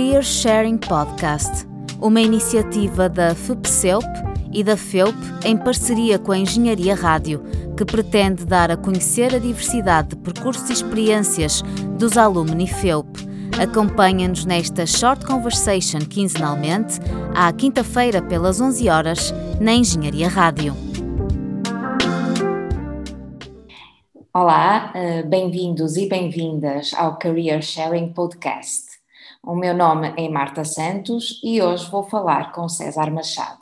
Career Sharing Podcast, uma iniciativa da FUPCELP e da FEUP em parceria com a Engenharia Rádio, que pretende dar a conhecer a diversidade de percursos e experiências dos alumni FEUP. Acompanha-nos nesta Short Conversation quinzenalmente, à quinta-feira pelas 11 horas, na Engenharia Rádio. Olá, eh, bem-vindos e bem-vindas ao Career Sharing Podcast. O meu nome é Marta Santos e hoje vou falar com César Machado.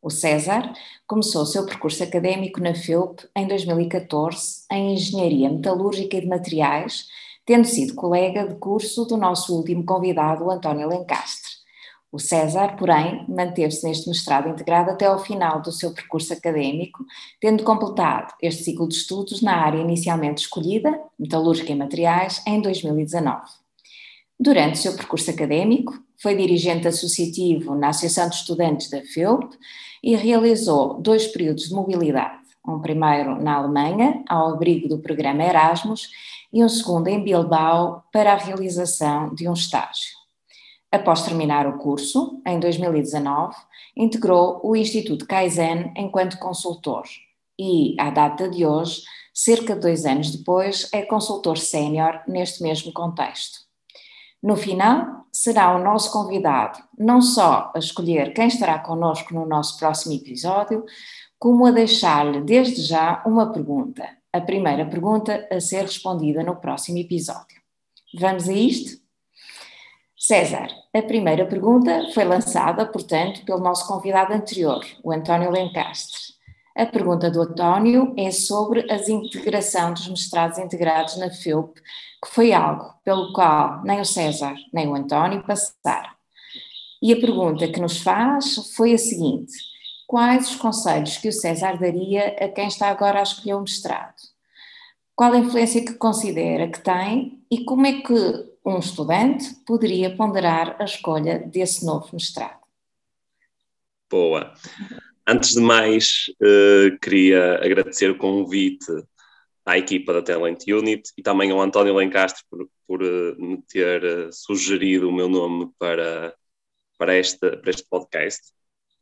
O César começou seu percurso académico na FEUP em 2014 em Engenharia Metalúrgica e de Materiais, tendo sido colega de curso do nosso último convidado, António Lencastre. O César, porém, manteve-se neste mestrado integrado até ao final do seu percurso académico, tendo completado este ciclo de estudos na área inicialmente escolhida, metalúrgica e materiais, em 2019. Durante o seu percurso académico, foi dirigente associativo na Associação de Estudantes da FEUP e realizou dois períodos de mobilidade, um primeiro na Alemanha, ao abrigo do programa Erasmus, e um segundo em Bilbao, para a realização de um estágio. Após terminar o curso, em 2019, integrou o Instituto Kaizen enquanto consultor e, à data de hoje, cerca de dois anos depois, é consultor sénior neste mesmo contexto. No final, será o nosso convidado não só a escolher quem estará connosco no nosso próximo episódio, como a deixar-lhe desde já uma pergunta, a primeira pergunta a ser respondida no próximo episódio. Vamos a isto? César, a primeira pergunta foi lançada, portanto, pelo nosso convidado anterior, o António Lencastre. A pergunta do António é sobre a integração dos mestrados integrados na FEUP, que foi algo pelo qual nem o César nem o António passaram. E a pergunta que nos faz foi a seguinte: quais os conselhos que o César daria a quem está agora a escolher o mestrado? Qual a influência que considera que tem e como é que um estudante poderia ponderar a escolha desse novo mestrado. Boa. Antes de mais, uh, queria agradecer o convite à equipa da Talent Unit e também ao António Lencastre por, por uh, me ter uh, sugerido o meu nome para, para, este, para este podcast.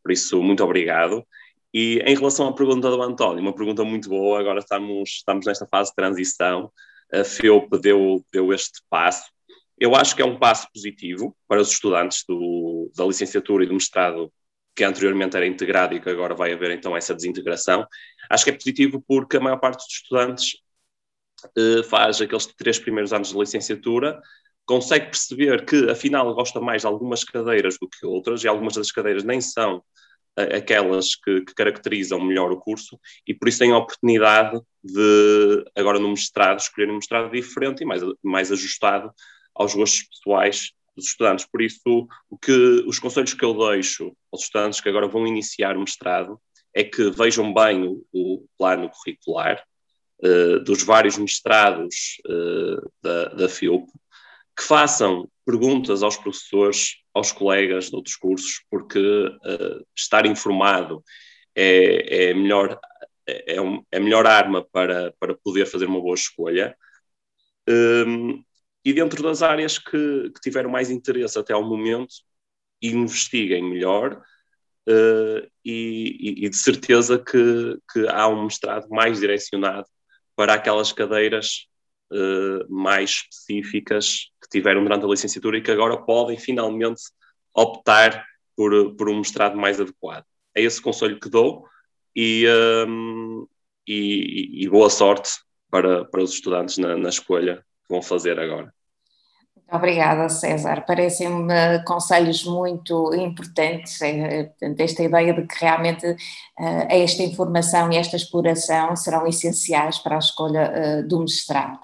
Por isso, muito obrigado. E em relação à pergunta do António, uma pergunta muito boa, agora estamos, estamos nesta fase de transição. A FEUP deu, deu este passo eu acho que é um passo positivo para os estudantes do, da licenciatura e do mestrado que anteriormente era integrado e que agora vai haver então essa desintegração. Acho que é positivo porque a maior parte dos estudantes eh, faz aqueles três primeiros anos de licenciatura, consegue perceber que afinal gosta mais de algumas cadeiras do que outras e algumas das cadeiras nem são eh, aquelas que, que, caracterizam melhor o curso e por isso tem a oportunidade de, agora no mestrado, escolher um mestrado diferente e mais, mais ajustado aos gostos pessoais dos estudantes. Por isso, o que, os conselhos que eu deixo aos estudantes que agora vão iniciar o mestrado é que vejam bem o, o plano curricular uh, dos vários mestrados uh, da, da FIUP, que façam perguntas aos professores, aos colegas de outros cursos, porque uh, estar informado é, é, melhor, é, um, é a melhor arma para, para poder fazer uma boa escolha. Um, e dentro das áreas que, que tiveram mais interesse até ao momento, investiguem melhor uh, e, e, de certeza que, que há um mestrado mais direcionado para aquelas cadeiras uh, mais específicas que tiveram durante a licenciatura e que agora podem finalmente optar por, por um mestrado mais adequado. É esse conselho que dou e, um, ehm, e, e, boa sorte para, para os estudantes na, na escolha que vão fazer agora. Obrigada, César. Parecem-me conselhos muito importantes, é, esta ideia de que realmente uh, esta informação e esta exploração serão essenciais para a escolha uh, do mestrado.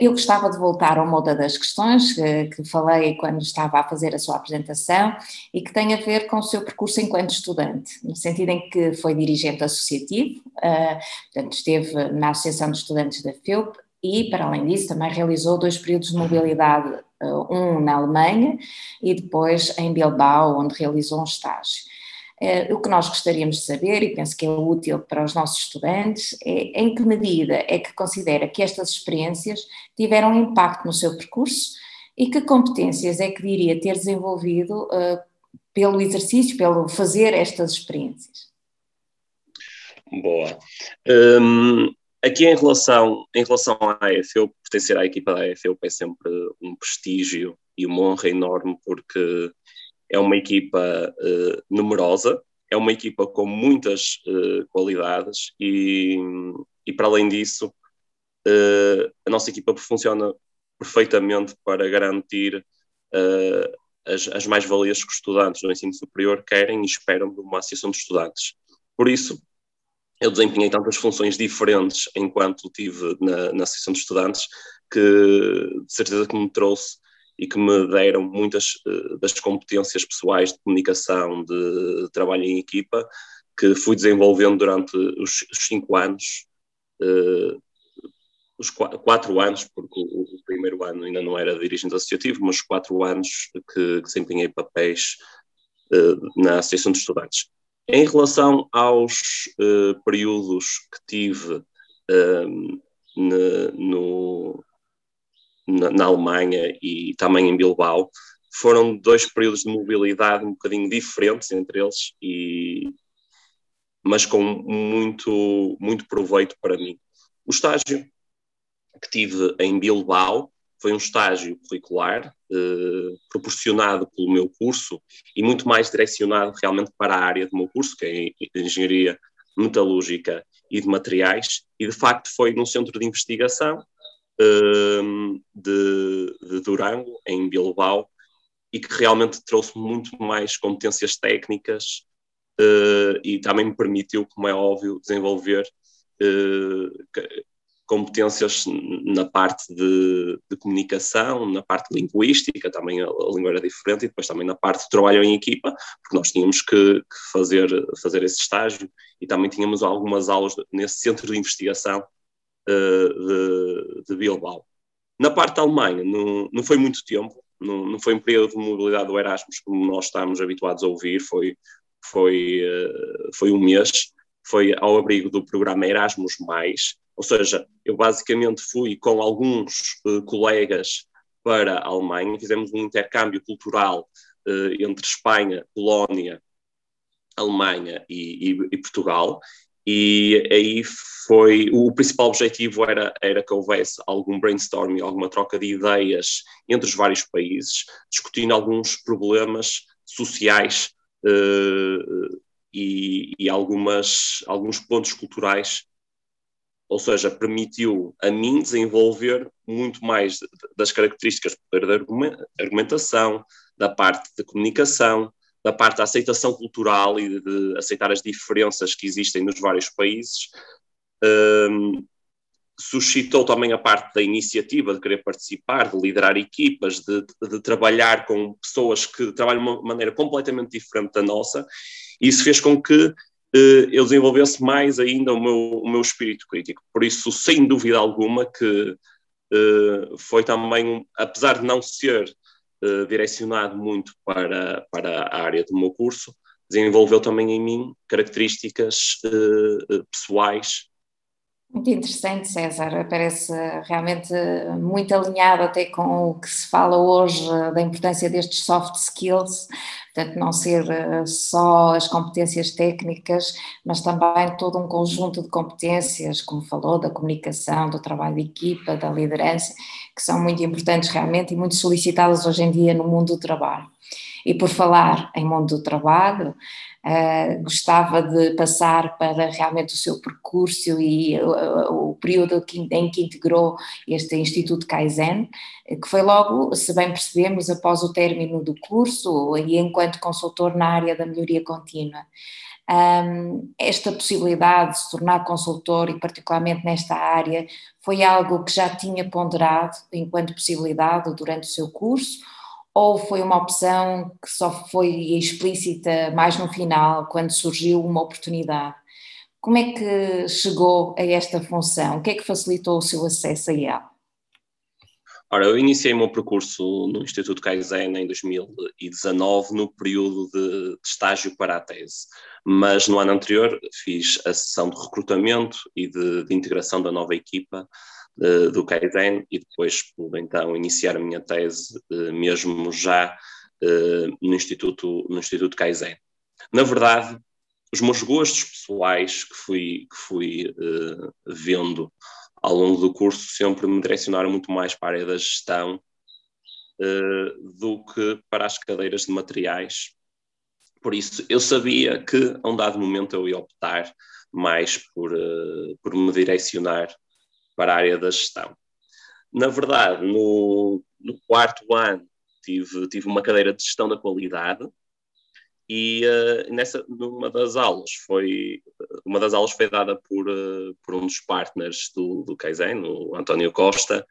Eu gostava de voltar a uma das questões que, que, falei quando estava a fazer a sua apresentação e que tem a ver com o seu percurso enquanto estudante, no sentido em que foi dirigente associativo, portanto, esteve na Associação de Estudantes da FEUP, e, para além disso, também realizou dois períodos de mobilidade, eh, um na Alemanha e depois em Bilbao, onde realizou um estágio. Eh, o que nós gostaríamos de saber, e penso que é útil para os nossos estudantes, é em que medida é que considera que estas experiências tiveram impacto no seu percurso E que competências é que diria ter desenvolvido uh, pelo exercício, pelo fazer estas experiências? Boa. Um, aqui em relação, em relação à AFEU, pertencer à equipa da AFEU é sempre um prestígio e uma honra enorme, porque é uma equipa uh, numerosa, é uma equipa com muitas uh, qualidades e, e, para além disso, uh, a nossa equipa funciona perfeitamente para garantir as, as mais-valias que os estudantes do ensino superior querem e esperam de uma associação de estudantes. Por isso, eu desempenhei tantas funções diferentes enquanto tive na, na Associação de Estudantes que de certeza que me trouxe e que me deram muitas uh, das competências pessoais de comunicação, de, trabalho em equipa, que fui desenvolvendo durante os, cinco anos, uh, os qu quatro anos, porque o, o, primeiro ano ainda não era dirigente associativo, mas quatro anos que, que desempenhei papéis uh, na Associação de Estudantes. Em relação aos uh, períodos que tive uh, no, na, na, Alemanha e também em Bilbao, foram dois períodos de mobilidade um bocadinho diferentes entre eles, e, mas com muito, muito proveito para mim. O estágio que tive em Bilbao foi um estágio curricular eh, proporcionado pelo meu curso e muito mais direcionado realmente para a área do meu curso, que é Engenharia Metalúrgica e de Materiais, e de facto foi num centro de investigação eh, de, de Durango, em Bilbao, e que realmente trouxe muito mais competências técnicas eh, e também me permitiu, como é óbvio, desenvolver competências na parte de, de, comunicação, na parte linguística, também a, a, língua era diferente, e depois também na parte de trabalho em equipa, porque nós tínhamos que, que fazer, fazer esse estágio e também tínhamos algumas aulas nesse centro de investigação uh, de, de, Bilbao. Na parte da Alemanha, não, não foi muito tempo, não, não foi um período de mobilidade do Erasmus como nós estamos habituados a ouvir, foi, foi, uh, foi um mês, foi ao abrigo do programa Erasmus+, ou seja, eu basicamente fui com alguns uh, colegas para a Alemanha, fizemos um intercâmbio cultural uh, entre Espanha, Polónia, Alemanha e, e, e, Portugal, e aí foi, o principal objetivo era, era que houvesse algum brainstorming, alguma troca de ideias entre os vários países, discutindo alguns problemas sociais uh, e, e algumas, alguns pontos culturais ou seja, permitiu a mim desenvolver muito mais das características de argumentação, da parte de comunicação, da parte da aceitação cultural e de aceitar as diferenças que existem nos vários países. Um, suscitou também a parte da iniciativa de querer participar, de liderar equipas, de, de, de trabalhar com pessoas que trabalham de uma maneira completamente diferente da nossa. Isso fez com que eu desenvolvesse mais ainda o meu, o meu espírito crítico. Por isso, sem dúvida alguma, que uh, foi também, apesar de não ser uh, direcionado muito para, para a área do meu curso, desenvolveu também em mim características pessoais muito interessante, César. Parece realmente muito alinhado até com o que se fala hoje da importância destes soft skills, portanto, não ser eh, só as competências técnicas, mas também todo um conjunto de competências, como falou, da comunicação, do trabalho de equipa, da liderança, que são muito importantes realmente e muito solicitadas hoje em dia no mundo do trabalho. E por falar em mundo do trabalho, uh, gostava de passar para realmente o seu percurso e uh, o período em que integrou este Instituto Kaizen, que foi logo, se bem percebemos, após o término do curso e enquanto consultor na área da melhoria contínua. Esta possibilidade de se tornar consultor e particularmente nesta área foi algo que já tinha ponderado enquanto possibilidade durante o seu curso ou foi uma opção que só foi explícita mais no final, quando surgiu uma oportunidade? Como é que chegou a esta função? O que é que facilitou o seu acesso a ela? Ora, eu iniciei o meu percurso no Instituto Kaizen em 2019, no período de, de, estágio para a tese. Mas no ano anterior fiz a sessão de recrutamento e de, de integração da nova equipa uh, do Kaizen e depois pude então iniciar a minha tese uh, mesmo já uh, no Instituto no Instituto Kaizen. Na verdade, os meus gostos pessoais que fui que fui vendo ao longo do curso sempre me direcionaram muito mais para a área da gestão do que para as cadeiras de materiais. Por isso, eu sabia que a um dado momento eu ia optar mais por, por me direcionar para a área da gestão. Na verdade, no, no quarto ano tive, tive uma cadeira de gestão da qualidade e uh, nessa numa das aulas foi uma das aulas foi dada por, uh, por um dos partners do, do Kaizen, o António Costa,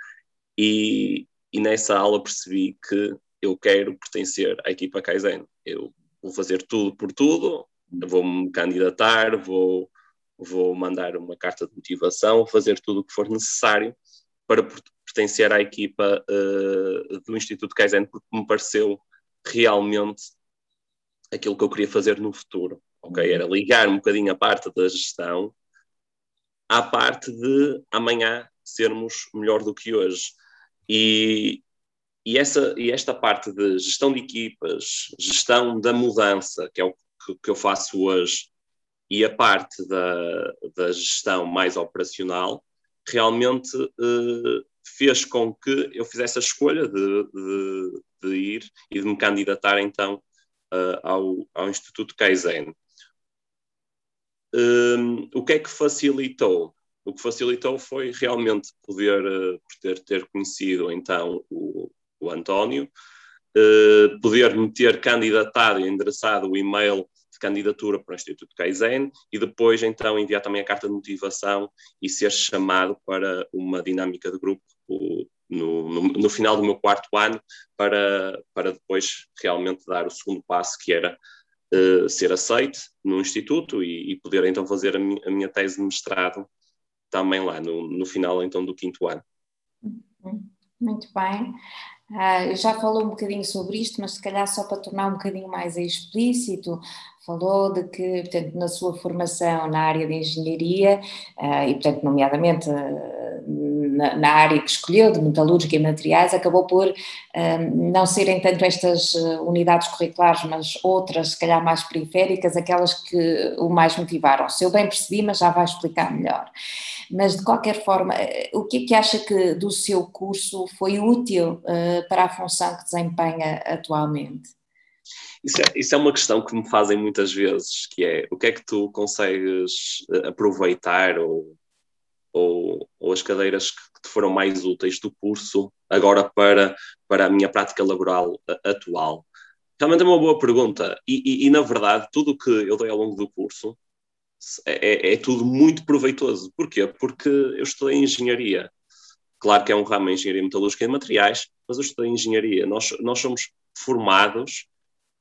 e, e nessa aula percebi que eu quero pertencer à equipa Kaizen. Eu vou fazer tudo por tudo, vou-me candidatar, vou vou mandar uma carta de motivação, fazer tudo o que for necessário para pertencer à equipa uh, do Instituto Kaizen, porque me pareceu realmente aquilo que eu queria fazer no futuro. Ok, era ligar um bocadinho a parte da gestão à parte de amanhã sermos melhor do que hoje. E, e, essa, e esta parte de gestão de equipas, gestão da mudança, que é o que, que eu faço hoje, e a parte da, da gestão mais operacional realmente eh, fez com que eu fizesse a escolha de, de, de ir e de me candidatar então uh, ao, ao Instituto Kaizen. Um, o que é que facilitou? O que facilitou foi realmente poder, uh, ter conhecido então o, o António, uh, poder me ter candidatado e endereçado o e-mail de candidatura para o Instituto Kaizen e depois então enviar também a carta de motivação e ser chamado para uma dinâmica de grupo no, no, no, final do meu quarto ano para, para depois realmente dar o segundo passo que era uh, ser aceito no Instituto e, e poder então fazer a minha, a minha, tese de mestrado também lá no, no final então do quinto ano. Muito bem. Uh, já falou um bocadinho sobre isto, mas se calhar só para tornar um bocadinho mais explícito, falou de que, portanto, na sua formação na área de engenharia, uh, e, portanto, nomeadamente na, na, área que escolheu, de metalúrgica e materiais, acabou por não serem tanto estas unidades curriculares, mas outras, se calhar mais periféricas, aquelas que o mais motivaram. Se eu bem percebi, mas já vai explicar melhor. Mas, de qualquer forma, o que é que acha que do seu curso foi útil uh, para a função que desempenha atualmente? Isso é, isso é, uma questão que me fazem muitas vezes, que é o que é que tu consegues eh, aproveitar ou, ou, ou as cadeiras que foram mais úteis do curso agora para, para a minha prática laboral atual? Realmente é uma boa pergunta e, e, e na verdade tudo o que eu dei ao longo do curso é, é, é, tudo muito proveitoso. Porquê? Porque eu estudei engenharia. Claro que é um ramo em engenharia metalúrgica e materiais, mas eu estudei engenharia. Nós, nós somos formados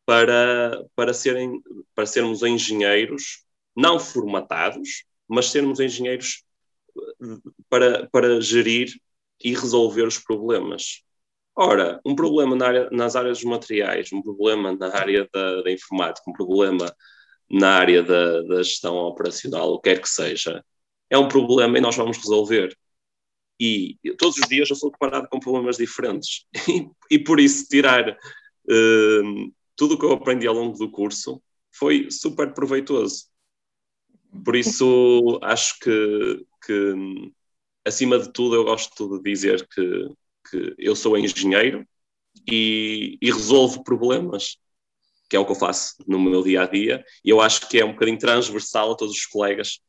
para, para, serem, para sermos engenheiros, não formatados, mas sermos engenheiros para, para gerir e resolver os problemas. Ora, um problema na área, nas áreas dos materiais, um problema na área da, da informática, um problema na área da, da gestão operacional, o que quer que seja, é um problema e nós vamos resolver. E todos os dias eu sou deparado com problemas diferentes. E, e por isso, tirar uh, tudo o que eu aprendi ao longo do curso foi super proveitoso. Por isso, acho que, que acima de tudo, eu gosto de dizer que, que eu sou engenheiro e, e resolvo problemas que é o que eu faço no meu dia a dia, e eu acho que é um bocadinho transversal a todos os colegas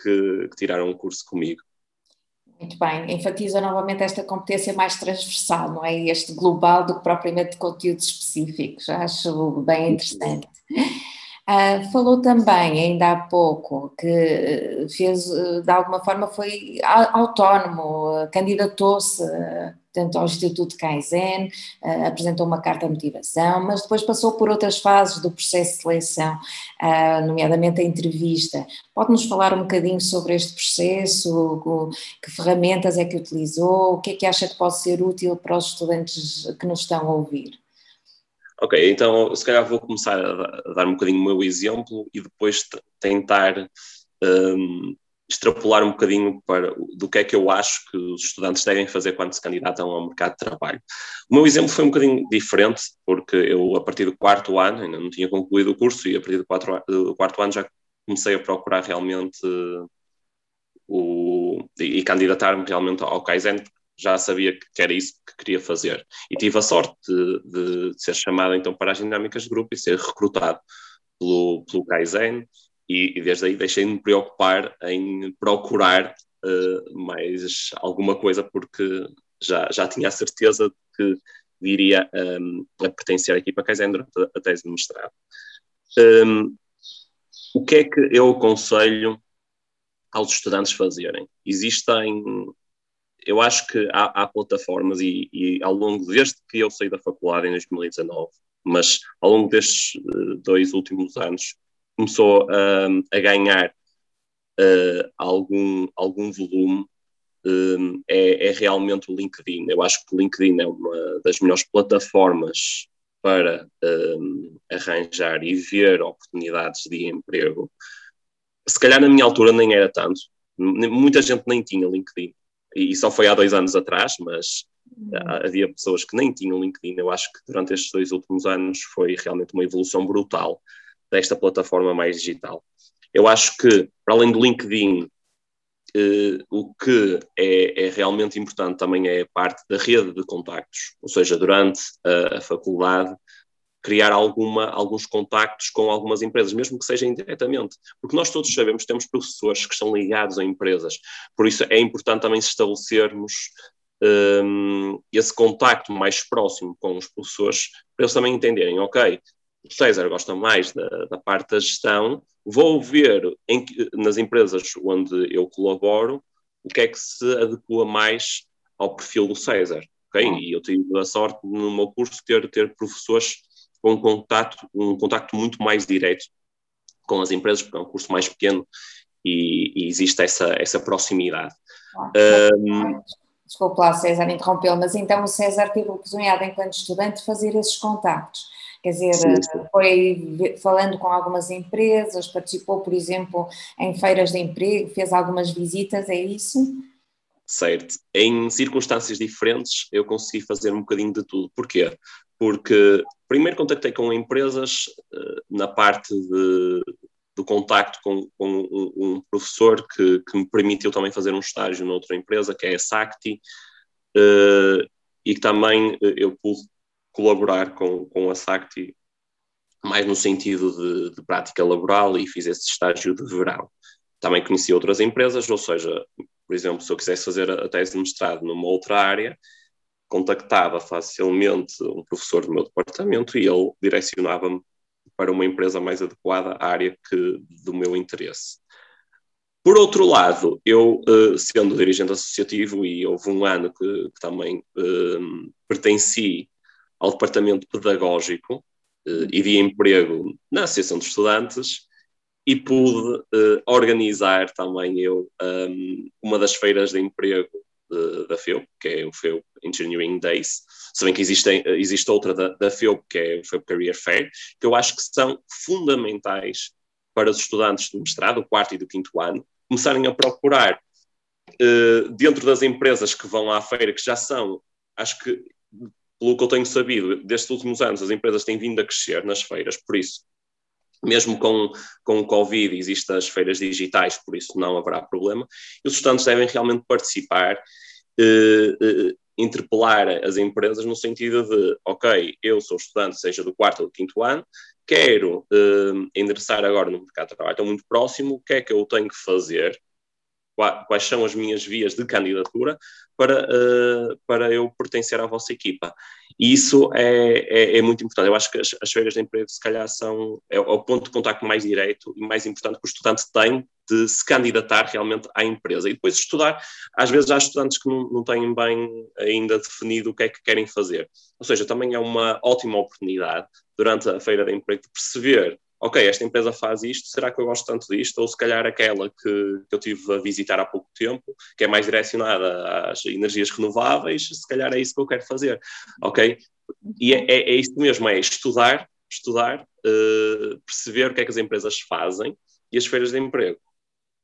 que, que tiraram o curso comigo. Muito bem, enfatiza novamente esta competência mais transversal, não é? Este global do que propriamente de conteúdos específicos, acho bem interessante. Uh, falou também, ainda há pouco, que fez, de alguma forma, foi autónomo, candidatou-se portanto, ao Instituto Kaizen, uh, apresentou uma carta de motivação, mas depois passou por outras fases do processo de seleção, uh, nomeadamente a entrevista. Pode-nos falar um bocadinho sobre este processo, que ferramentas é que utilizou, o que é que acha que pode ser útil para os estudantes que nos estão a ouvir? Ok, então se calhar vou começar a dar um bocadinho o meu exemplo e depois tentar um, extrapolar um bocadinho para do que é que eu acho que os estudantes devem fazer quando se candidatam ao mercado de trabalho. O meu exemplo foi um bocadinho diferente, porque eu, a partir do quarto ano, ainda não tinha concluído o curso, e a partir do, quatro, do quarto ano já comecei a procurar realmente o, e, e candidatar-me realmente ao Kaizen, já sabia que era isso que queria fazer. E tive a sorte de, de ser chamado então para as dinâmicas de grupo e ser recrutado pelo, pelo Kaizen, e, e desde aí deixei-me preocupar em procurar uh, mais alguma coisa, porque já, já tinha a certeza de que viria um, a pertencer à equipa Kaizen durante a, tese de mestrado. Um, o que é que eu aconselho aos estudantes fazerem? Existem, eu acho que há, há plataformas e, e, ao longo, desde que eu saí da faculdade em 2019, mas ao longo destes uh, dois últimos anos, começou uh, a ganhar uh, algum, algum volume um, é, é, realmente o LinkedIn. Eu acho que o LinkedIn é uma das melhores plataformas para um, arranjar e ver oportunidades de emprego. Se calhar na minha altura nem era tanto, muita gente nem tinha LinkedIn, e só foi há dois anos atrás, mas hum. havia pessoas que nem tinham LinkedIn. Eu acho que durante estes dois últimos anos foi realmente uma evolução brutal desta plataforma mais digital. Eu acho que, para além do LinkedIn, eh, o que é, é, realmente importante também é a parte da rede de contactos, ou seja, durante a, a faculdade, criar alguma, alguns contactos com algumas empresas, mesmo que seja indiretamente, porque nós todos sabemos que temos professores que estão ligados a empresas, por isso é importante também estabelecermos um, esse contacto mais próximo com os professores, para eles também entenderem, ok, o César gosta mais da, da parte da gestão, vou ver em, nas empresas onde eu colaboro o que é que se adequa mais ao perfil do César. Okay? E eu tive a sorte no meu curso ter, ter professores com um contato, um contacto muito mais direto com as empresas, porque é um curso mais pequeno e, e existe essa, essa proximidade. Ah, um, Desculpe lá, César, interrompeu, mas então o César teve a oportunidade, enquanto estudante, de fazer esses contactos. Quer dizer, sim, sim. foi falando com algumas empresas, participou, por exemplo, em feiras de emprego, fez algumas visitas, é isso? Certo. Em circunstâncias diferentes, eu consegui fazer um bocadinho de tudo. Porquê? Porque primeiro contactei com empresas uh, na parte de, do contacto com, com um, um, professor que, que, me permitiu também fazer um estágio noutra empresa, que é a Sacti, uh, e que também uh, eu pude colaborar com, com a SACTI mais no sentido de, de, prática laboral e fiz esse estágio de verão. Também conheci outras empresas, ou seja, por exemplo, se eu quisesse fazer a tese de mestrado numa outra área, contactava facilmente um professor do meu departamento e ele direcionava-me para uma empresa mais adequada à área que, do meu interesse. Por outro lado, eu, uh, sendo dirigente associativo, e houve um ano que, que também uh, pertenci ao departamento pedagógico uh, e de emprego na Associação de Estudantes e pude uh, organizar também eu um, uma das feiras de emprego de, da FEUP, que é o FEUP Engineering Days, se bem que existe, existe outra da, da FEUP, que é o FEUP Career Fair, que eu acho que são fundamentais para os estudantes do mestrado, do quarto e do quinto ano, começarem a procurar uh, dentro das empresas que vão à feira, que já são, acho que pelo que eu tenho sabido, destes últimos anos as empresas têm vindo a crescer nas feiras, por isso, mesmo com, com o Covid, existem as feiras digitais, por isso não haverá problema. E os estudantes devem realmente participar, eh, eh, interpelar as empresas no sentido de, ok, eu sou estudante, seja do quarto ou do quinto ano, quero eh, endereçar agora no mercado de trabalho, estou muito próximo, o que é que eu tenho que fazer quais são as minhas vias de candidatura para, uh, para eu pertencer à vossa equipa. E isso é, é, é muito importante. Eu acho que as, as, feiras de emprego, se calhar, são é, o ponto de contacto mais direto e mais importante que o estudante tem de se candidatar realmente à empresa. E depois estudar, às vezes há estudantes que não, não têm bem ainda definido o que é que querem fazer. Ou seja, também é uma ótima oportunidade durante a feira de emprego de perceber ok, esta empresa faz isto, será que eu gosto tanto disto? Ou se calhar aquela que, que eu tive a visitar há pouco tempo, que é mais direcionada às energias renováveis, se calhar é isso que eu quero fazer, ok? E é, é, é isso mesmo, é estudar, estudar, uh, perceber o que é que as empresas fazem e as feiras de emprego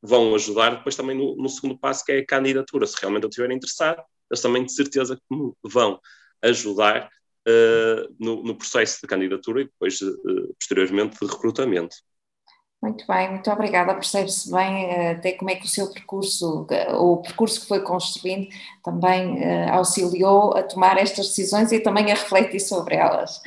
vão ajudar depois também no, no, segundo passo, que é a candidatura. Se realmente eu estiver interessado, eles também de certeza que me vão ajudar uh, no, no, processo de candidatura e depois, uh, posteriormente, de recrutamento. Muito bem, muito obrigada. Percebe-se bem uh, até como é que o seu percurso, o percurso que foi construindo, também auxiliou a tomar estas decisões e também a refletir sobre elas.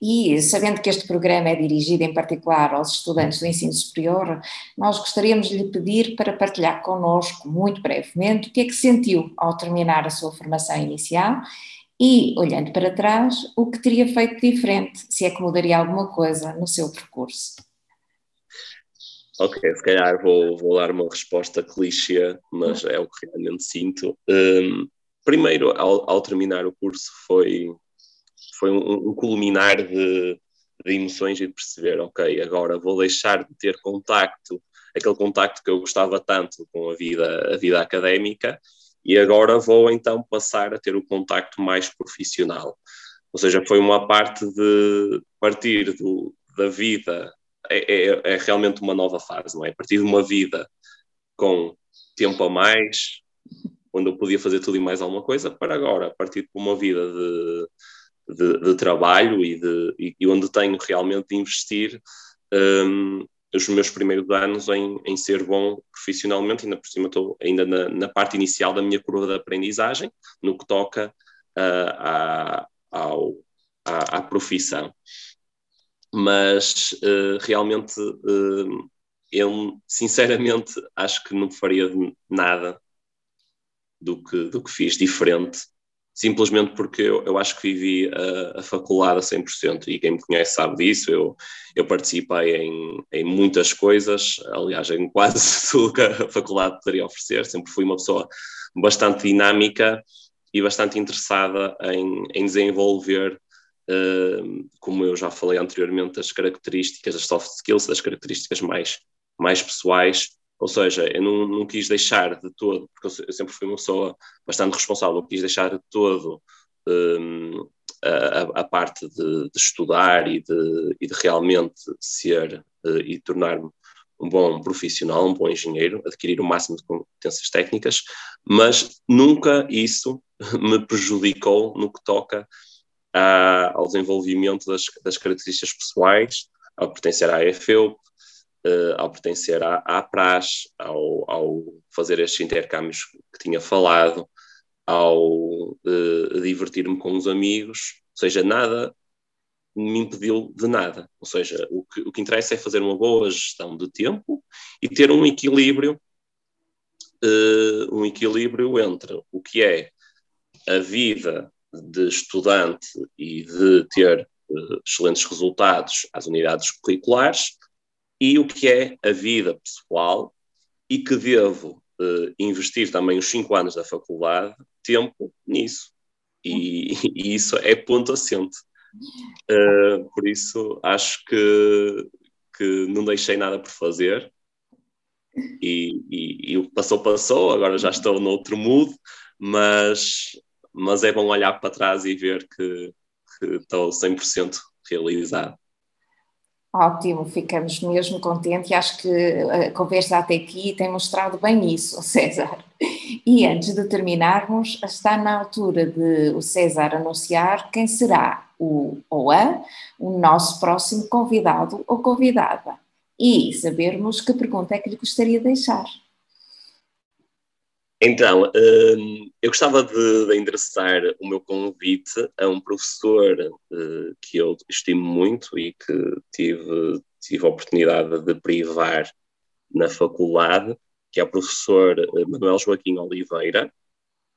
E sabendo que este programa é dirigido em particular aos estudantes do ensino superior, nós gostaríamos de lhe pedir para partilhar connosco, muito brevemente, o que é que sentiu ao terminar a sua formação inicial e, olhando para trás, o que teria feito diferente, se é que mudaria alguma coisa no seu percurso. Ok, se calhar vou, vou dar uma resposta clichê, mas é o que realmente sinto. Um, primeiro, ao, ao terminar o curso, foi foi um, um culminar de, de, emoções e de perceber, ok, agora vou deixar de ter contacto, aquele contacto que eu gostava tanto com a vida, a vida académica, e agora vou então passar a ter o contacto mais profissional. Ou seja, foi uma parte de partir do, da vida, é, é, é realmente uma nova fase, não é? Partir de uma vida com tempo a mais, onde eu podia fazer tudo e mais alguma coisa, para agora, partir de uma vida de de, de trabalho e, de, e, onde tenho realmente de investir um, os meus primeiros anos em, em ser bom profissionalmente, ainda por cima estou ainda na, na parte inicial da minha curva de aprendizagem, no que toca uh, à, ao, à, à, profissão. Mas uh, realmente uh, eu sinceramente acho que não faria nada do que, do que fiz diferente simplesmente porque eu, eu acho que vivi a, a, faculdade a 100% e quem me conhece sabe disso, eu, eu participei em, em muitas coisas, aliás, em quase tudo que a faculdade poderia oferecer, sempre fui uma pessoa bastante dinâmica e bastante interessada em, em desenvolver, uh, como eu já falei anteriormente, as características, as soft skills, as características mais, mais pessoais ou seja, eu não, não quis deixar de todo, porque eu sempre fui uma pessoa bastante responsável, não quis deixar de todo um, a, a, parte de, de estudar e de, e de, realmente ser uh, e tornar-me um bom profissional, um bom engenheiro, adquirir o máximo de competências técnicas, mas nunca isso me prejudicou no que toca a, ao desenvolvimento das, das características pessoais, ao pertencer à EFEUP, uh, ao pertencer à, à praxe, ao, ao, fazer estes intercâmbios que tinha falado, ao uh, divertir-me com os amigos, ou seja, nada me impediu de nada. Ou seja, o que, o que interessa é fazer uma boa gestão de tempo e ter um equilíbrio, uh, um equilíbrio entre o que é a vida de estudante e de ter excelentes resultados às unidades curriculares e o que é a vida pessoal e que devo uh, investir também os cinco anos da faculdade, tempo nisso. E, e isso é ponto assente. Uh, por isso, acho que, que não deixei nada por fazer. E, e, e o que passou, passou. Agora já estou noutro mood, mas, mas é bom olhar para trás e ver que, que estou 100% realizado. Ótimo, ficamos mesmo contentes e acho que a conversa até aqui tem mostrado bem isso, César. E antes de terminarmos, está na altura de o César anunciar quem será o ou a o nosso próximo convidado ou convidada e sabermos que pergunta é que lhe gostaria de deixar. Então, hum, eu gostava de, de, endereçar o meu convite a um professor uh, que eu estimo muito e que tive, tive a oportunidade de privar na faculdade, que é o professor eh, Manuel Joaquim Oliveira,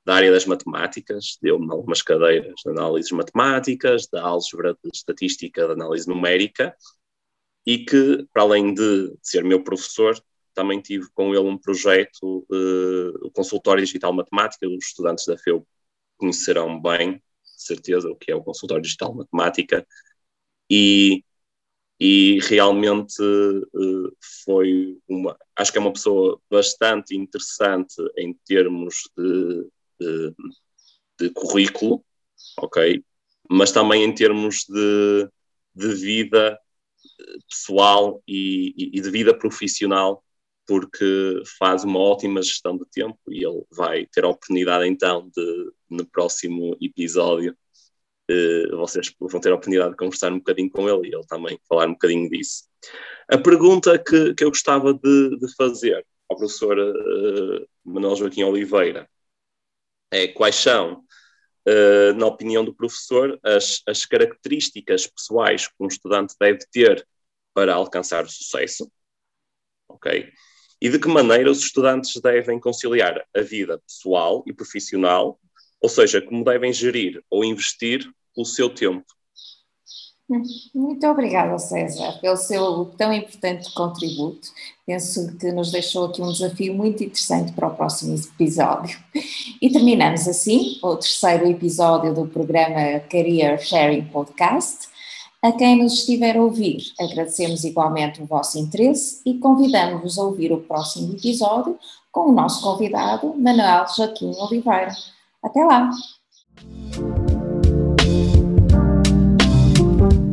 da área das matemáticas, deu-me algumas cadeiras de análises matemáticas, da álgebra de estatística, de análise numérica, e que, para além de ser meu professor, também tive com ele um projeto, uh, o Consultório Digital Matemática, os estudantes da FEU conhecerão bem, certeza, o que é o Consultório Digital Matemática, e, e realmente uh, foi uma, acho que é uma pessoa bastante interessante em termos de, de, de currículo, ok? Mas também em termos de, de vida pessoal e, e, de vida profissional porque faz uma ótima gestão de tempo e ele vai ter a oportunidade então de, no próximo episódio, uh, vocês vão ter a oportunidade de conversar um bocadinho com ele e ele também falar um bocadinho disso. A pergunta que, que eu gostava de, de fazer ao professor uh, Manuel Joaquim Oliveira é quais são, uh, na opinião do professor, as, as características pessoais que um estudante deve ter para alcançar o sucesso, ok? E de que maneira os estudantes devem conciliar a vida pessoal e profissional, ou seja, como devem gerir ou investir o seu tempo. Muito obrigada, César, pelo seu tão importante contributo. Penso que nos deixou aqui um desafio muito interessante para o próximo episódio. E terminamos assim o terceiro episódio do programa Career Sharing Podcast. A quem nos estiver a ouvir, agradecemos igualmente o vosso interesse e convidamos-vos a ouvir o próximo episódio com o nosso convidado, Manuel Joaquim Oliveira. Até lá!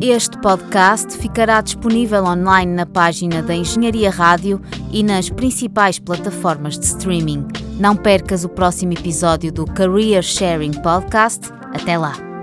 Este podcast ficará disponível online na página da Engenharia Rádio e nas principais plataformas de streaming. Não percas o próximo episódio do Career Sharing Podcast. Até lá!